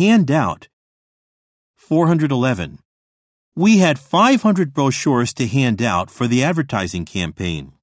hand out. 411. We had 500 brochures to hand out for the advertising campaign.